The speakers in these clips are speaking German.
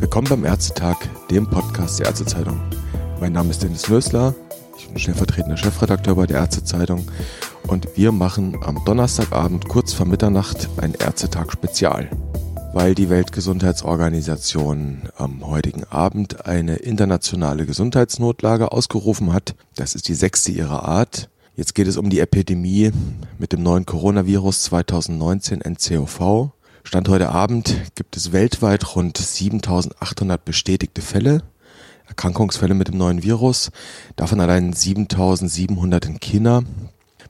Willkommen beim Ärztetag, dem Podcast der Ärztezeitung. Mein Name ist Dennis Lösler, ich bin stellvertretender Chefredakteur bei der Ärztezeitung. Und wir machen am Donnerstagabend kurz vor Mitternacht ein Ärztetag Spezial, weil die Weltgesundheitsorganisation am heutigen Abend eine internationale Gesundheitsnotlage ausgerufen hat. Das ist die sechste ihrer Art. Jetzt geht es um die Epidemie mit dem neuen Coronavirus 2019 NCOV. Stand heute Abend gibt es weltweit rund 7800 bestätigte Fälle, Erkrankungsfälle mit dem neuen Virus, davon allein 7700 in China,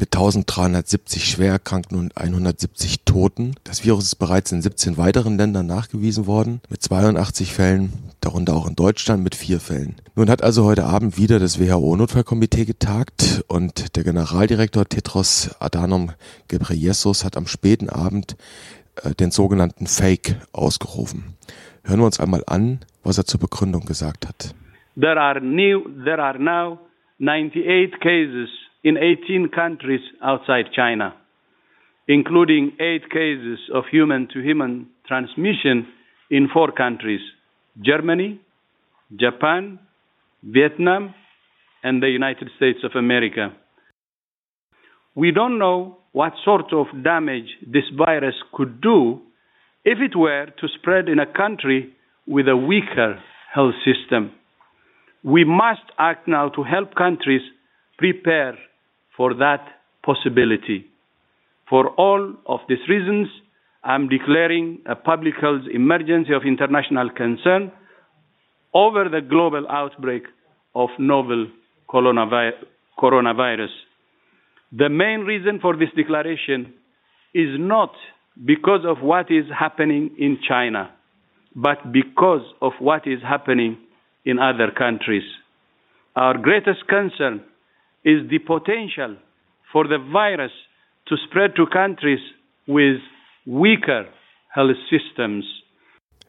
mit 1370 Schwererkrankten und 170 Toten. Das Virus ist bereits in 17 weiteren Ländern nachgewiesen worden, mit 82 Fällen, darunter auch in Deutschland mit vier Fällen. Nun hat also heute Abend wieder das WHO-Notfallkomitee getagt und der Generaldirektor Tetros Adhanom Ghebreyesus hat am späten Abend äh, den sogenannten Fake ausgerufen. Hören wir uns einmal an, was er zur Begründung gesagt hat. There are new, there are now 98 cases in 18 countries outside China, including eight cases of human to human transmission in four countries Germany, Japan, Vietnam, and the United States of America. We don't know what sort of damage this virus could do if it were to spread in a country with a weaker health system. We must act now to help countries prepare for that possibility. For all of these reasons, I'm declaring a public health emergency of international concern over the global outbreak of novel coronavirus. The main reason for this declaration is not because of what is happening in China, but because of what is happening in other countries. Our greatest concern is the potential for the virus to spread to countries with weaker health systems.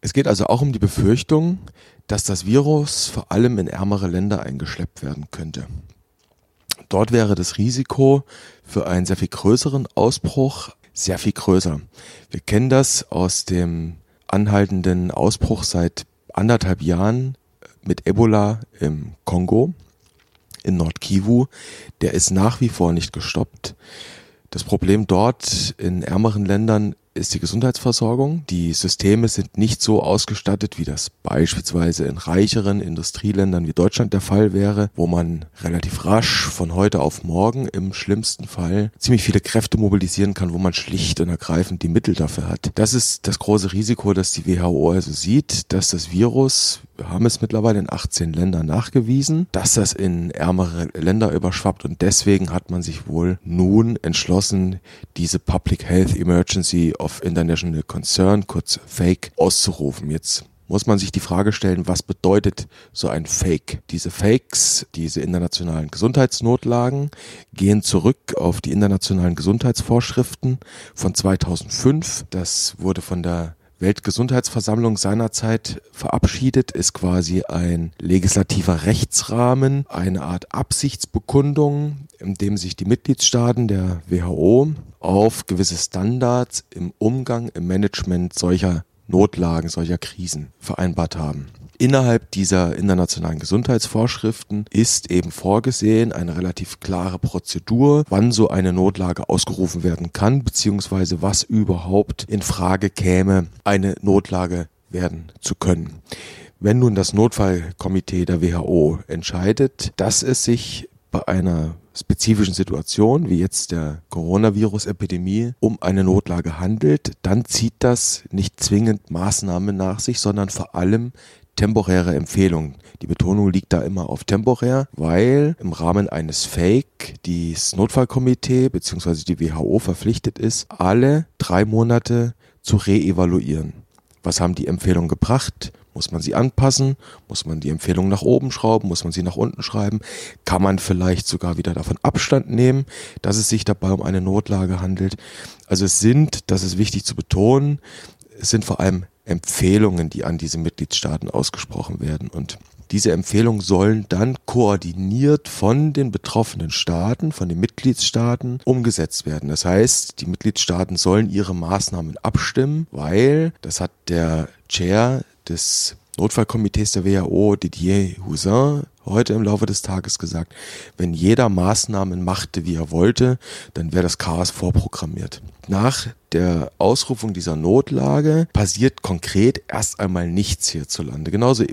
Es geht also auch um die Befürchtung, dass das Virus vor allem in ärmere Länder eingeschleppt werden könnte. Dort wäre das Risiko für einen sehr viel größeren Ausbruch sehr viel größer. Wir kennen das aus dem anhaltenden Ausbruch seit anderthalb Jahren mit Ebola im Kongo in Nordkivu, der ist nach wie vor nicht gestoppt. Das Problem dort in ärmeren Ländern ist die Gesundheitsversorgung. Die Systeme sind nicht so ausgestattet, wie das beispielsweise in reicheren Industrieländern wie Deutschland der Fall wäre, wo man relativ rasch von heute auf morgen im schlimmsten Fall ziemlich viele Kräfte mobilisieren kann, wo man schlicht und ergreifend die Mittel dafür hat. Das ist das große Risiko, das die WHO also sieht, dass das Virus, wir haben es mittlerweile in 18 Ländern nachgewiesen, dass das in ärmere Länder überschwappt und deswegen hat man sich wohl nun entschlossen, diese Public Health Emergency of International Concern, kurz Fake, auszurufen. Jetzt muss man sich die Frage stellen, was bedeutet so ein Fake? Diese Fakes, diese internationalen Gesundheitsnotlagen gehen zurück auf die internationalen Gesundheitsvorschriften von 2005. Das wurde von der Weltgesundheitsversammlung seinerzeit verabschiedet, ist quasi ein legislativer Rechtsrahmen, eine Art Absichtsbekundung, in dem sich die Mitgliedstaaten der WHO auf gewisse Standards im Umgang, im Management solcher Notlagen, solcher Krisen vereinbart haben. Innerhalb dieser internationalen Gesundheitsvorschriften ist eben vorgesehen eine relativ klare Prozedur, wann so eine Notlage ausgerufen werden kann, beziehungsweise was überhaupt in Frage käme, eine Notlage werden zu können. Wenn nun das Notfallkomitee der WHO entscheidet, dass es sich bei einer spezifischen Situation, wie jetzt der Coronavirus-Epidemie, um eine Notlage handelt, dann zieht das nicht zwingend Maßnahmen nach sich, sondern vor allem temporäre Empfehlung. Die Betonung liegt da immer auf temporär, weil im Rahmen eines Fake das Notfallkomitee bzw. die WHO verpflichtet ist, alle drei Monate zu reevaluieren. Was haben die Empfehlungen gebracht? Muss man sie anpassen? Muss man die Empfehlung nach oben schrauben? Muss man sie nach unten schreiben? Kann man vielleicht sogar wieder davon Abstand nehmen, dass es sich dabei um eine Notlage handelt? Also es sind, das ist wichtig zu betonen, es sind vor allem Empfehlungen, die an diese Mitgliedstaaten ausgesprochen werden. Und Diese Empfehlungen sollen dann koordiniert von den betroffenen Staaten, von den Mitgliedstaaten umgesetzt werden. Das heißt, die Mitgliedstaaten sollen ihre Maßnahmen abstimmen, weil, das hat der Chair des Notfallkomitees der WHO, Didier Housin, heute im Laufe des Tages gesagt, wenn jeder Maßnahmen machte, wie er wollte, dann wäre das Chaos vorprogrammiert. Nach der Ausrufung dieser Notlage passiert konkret erst einmal nichts hierzulande, genauso,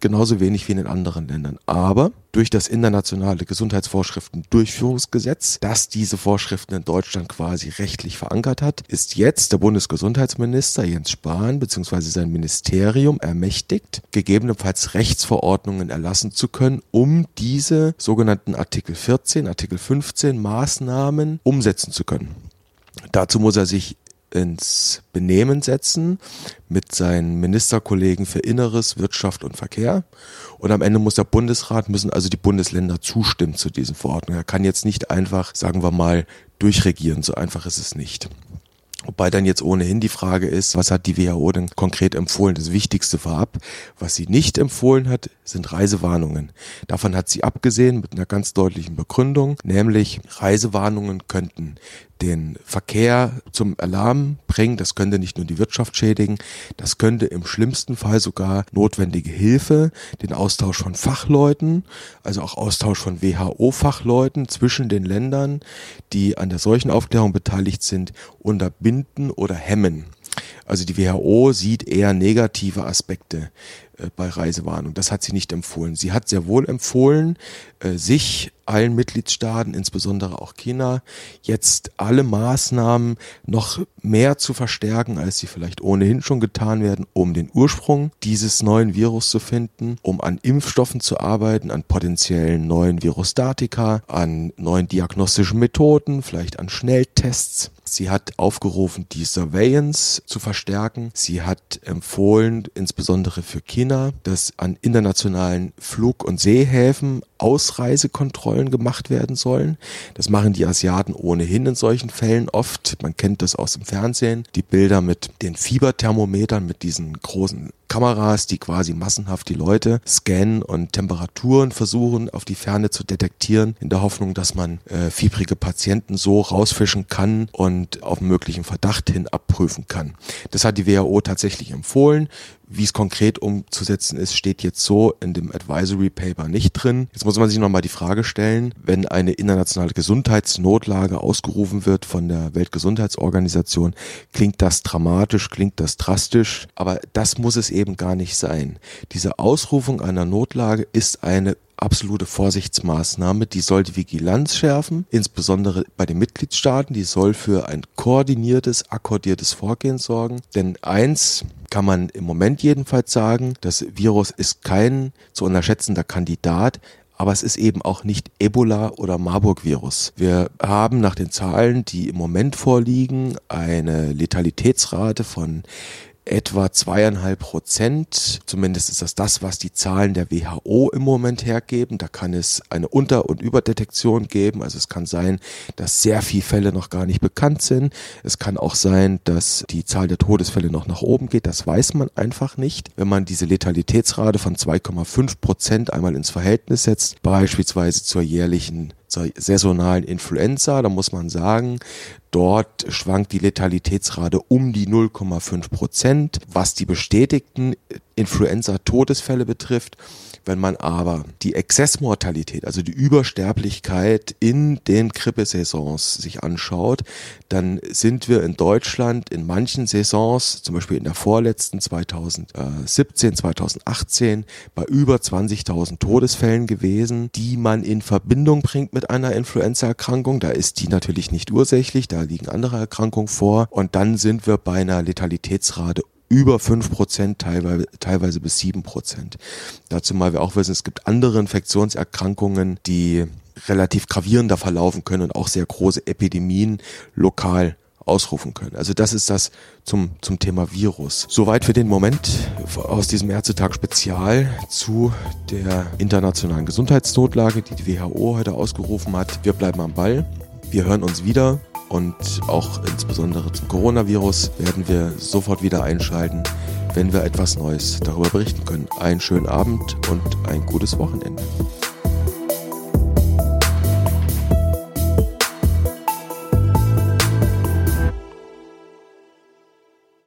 genauso wenig wie in den anderen Ländern. Aber durch das internationale Gesundheitsvorschriften-Durchführungsgesetz, das diese Vorschriften in Deutschland quasi rechtlich verankert hat, ist jetzt der Bundesgesundheitsminister Jens Spahn bzw. sein Ministerium ermächtigt, gegebenenfalls Rechtsverordnungen erlassen zu können, um diese sogenannten Artikel 14, Artikel 15 Maßnahmen umsetzen zu können. Dazu muss er sich ins Benehmen setzen mit seinen Ministerkollegen für Inneres, Wirtschaft und Verkehr. Und am Ende muss der Bundesrat, müssen also die Bundesländer zustimmen zu diesen Verordnungen. Er kann jetzt nicht einfach, sagen wir mal, durchregieren. So einfach ist es nicht. Wobei dann jetzt ohnehin die Frage ist, was hat die WHO denn konkret empfohlen? Das Wichtigste vorab, was sie nicht empfohlen hat, sind Reisewarnungen. Davon hat sie abgesehen mit einer ganz deutlichen Begründung, nämlich Reisewarnungen könnten den Verkehr zum Alarm bringen. Das könnte nicht nur die Wirtschaft schädigen, das könnte im schlimmsten Fall sogar notwendige Hilfe, den Austausch von Fachleuten, also auch Austausch von WHO-Fachleuten zwischen den Ländern, die an der Seuchenaufklärung beteiligt sind, unterbinden oder hemmen. Also die WHO sieht eher negative Aspekte äh, bei Reisewarnung. Das hat sie nicht empfohlen. Sie hat sehr wohl empfohlen, äh, sich allen Mitgliedstaaten, insbesondere auch China, jetzt alle Maßnahmen noch mehr zu verstärken, als sie vielleicht ohnehin schon getan werden, um den Ursprung dieses neuen Virus zu finden, um an Impfstoffen zu arbeiten, an potenziellen neuen Virostatika, an neuen diagnostischen Methoden, vielleicht an Schnelltests. Sie hat aufgerufen, die Surveillance zu verstärken. Sie hat empfohlen, insbesondere für China, dass an internationalen Flug- und Seehäfen Ausreisekontrollen gemacht werden sollen. Das machen die Asiaten ohnehin in solchen Fällen oft. Man kennt das aus dem Fernsehen. Die Bilder mit den Fieberthermometern, mit diesen großen Kameras, die quasi massenhaft die Leute scannen und Temperaturen versuchen auf die Ferne zu detektieren, in der Hoffnung, dass man äh, fiebrige Patienten so rausfischen kann und auf möglichen Verdacht hin abprüfen kann. Das hat die WHO tatsächlich empfohlen. Wie es konkret umzusetzen ist, steht jetzt so in dem Advisory Paper nicht drin. Jetzt muss man sich nochmal die Frage stellen, wenn eine internationale Gesundheitsnotlage ausgerufen wird von der Weltgesundheitsorganisation, klingt das dramatisch, klingt das drastisch, aber das muss es eben gar nicht sein. Diese Ausrufung einer Notlage ist eine absolute Vorsichtsmaßnahme, die soll die Vigilanz schärfen, insbesondere bei den Mitgliedstaaten, die soll für ein koordiniertes, akkordiertes Vorgehen sorgen. Denn eins kann man im Moment jedenfalls sagen, das Virus ist kein zu unterschätzender Kandidat, aber es ist eben auch nicht Ebola oder Marburg-Virus. Wir haben nach den Zahlen, die im Moment vorliegen, eine Letalitätsrate von etwa zweieinhalb Prozent. Zumindest ist das das, was die Zahlen der WHO im Moment hergeben. Da kann es eine Unter- und Überdetektion geben. Also es kann sein, dass sehr viele Fälle noch gar nicht bekannt sind. Es kann auch sein, dass die Zahl der Todesfälle noch nach oben geht. Das weiß man einfach nicht. Wenn man diese Letalitätsrate von 2,5 Prozent einmal ins Verhältnis setzt, beispielsweise zur jährlichen saisonalen Influenza, da muss man sagen, dort schwankt die Letalitätsrate um die 0,5 Prozent, was die bestätigten Influenza-Todesfälle betrifft. Wenn man aber die Exzessmortalität, also die Übersterblichkeit in den Grippesaisons sich anschaut, dann sind wir in Deutschland in manchen Saisons, zum Beispiel in der vorletzten 2017, 2018, bei über 20.000 Todesfällen gewesen, die man in Verbindung bringt mit einer Influenzaerkrankung. Da ist die natürlich nicht ursächlich, da liegen andere Erkrankungen vor. Und dann sind wir bei einer Letalitätsrate über 5%, teilweise, teilweise bis 7%. Dazu mal wir auch wissen, es gibt andere Infektionserkrankungen, die relativ gravierender verlaufen können und auch sehr große Epidemien lokal ausrufen können. Also das ist das zum, zum Thema Virus. Soweit für den Moment aus diesem Ärztetag Spezial zu der internationalen Gesundheitsnotlage, die die WHO heute ausgerufen hat. Wir bleiben am Ball. Wir hören uns wieder und auch insbesondere zum Coronavirus werden wir sofort wieder einschalten, wenn wir etwas Neues darüber berichten können. Einen schönen Abend und ein gutes Wochenende.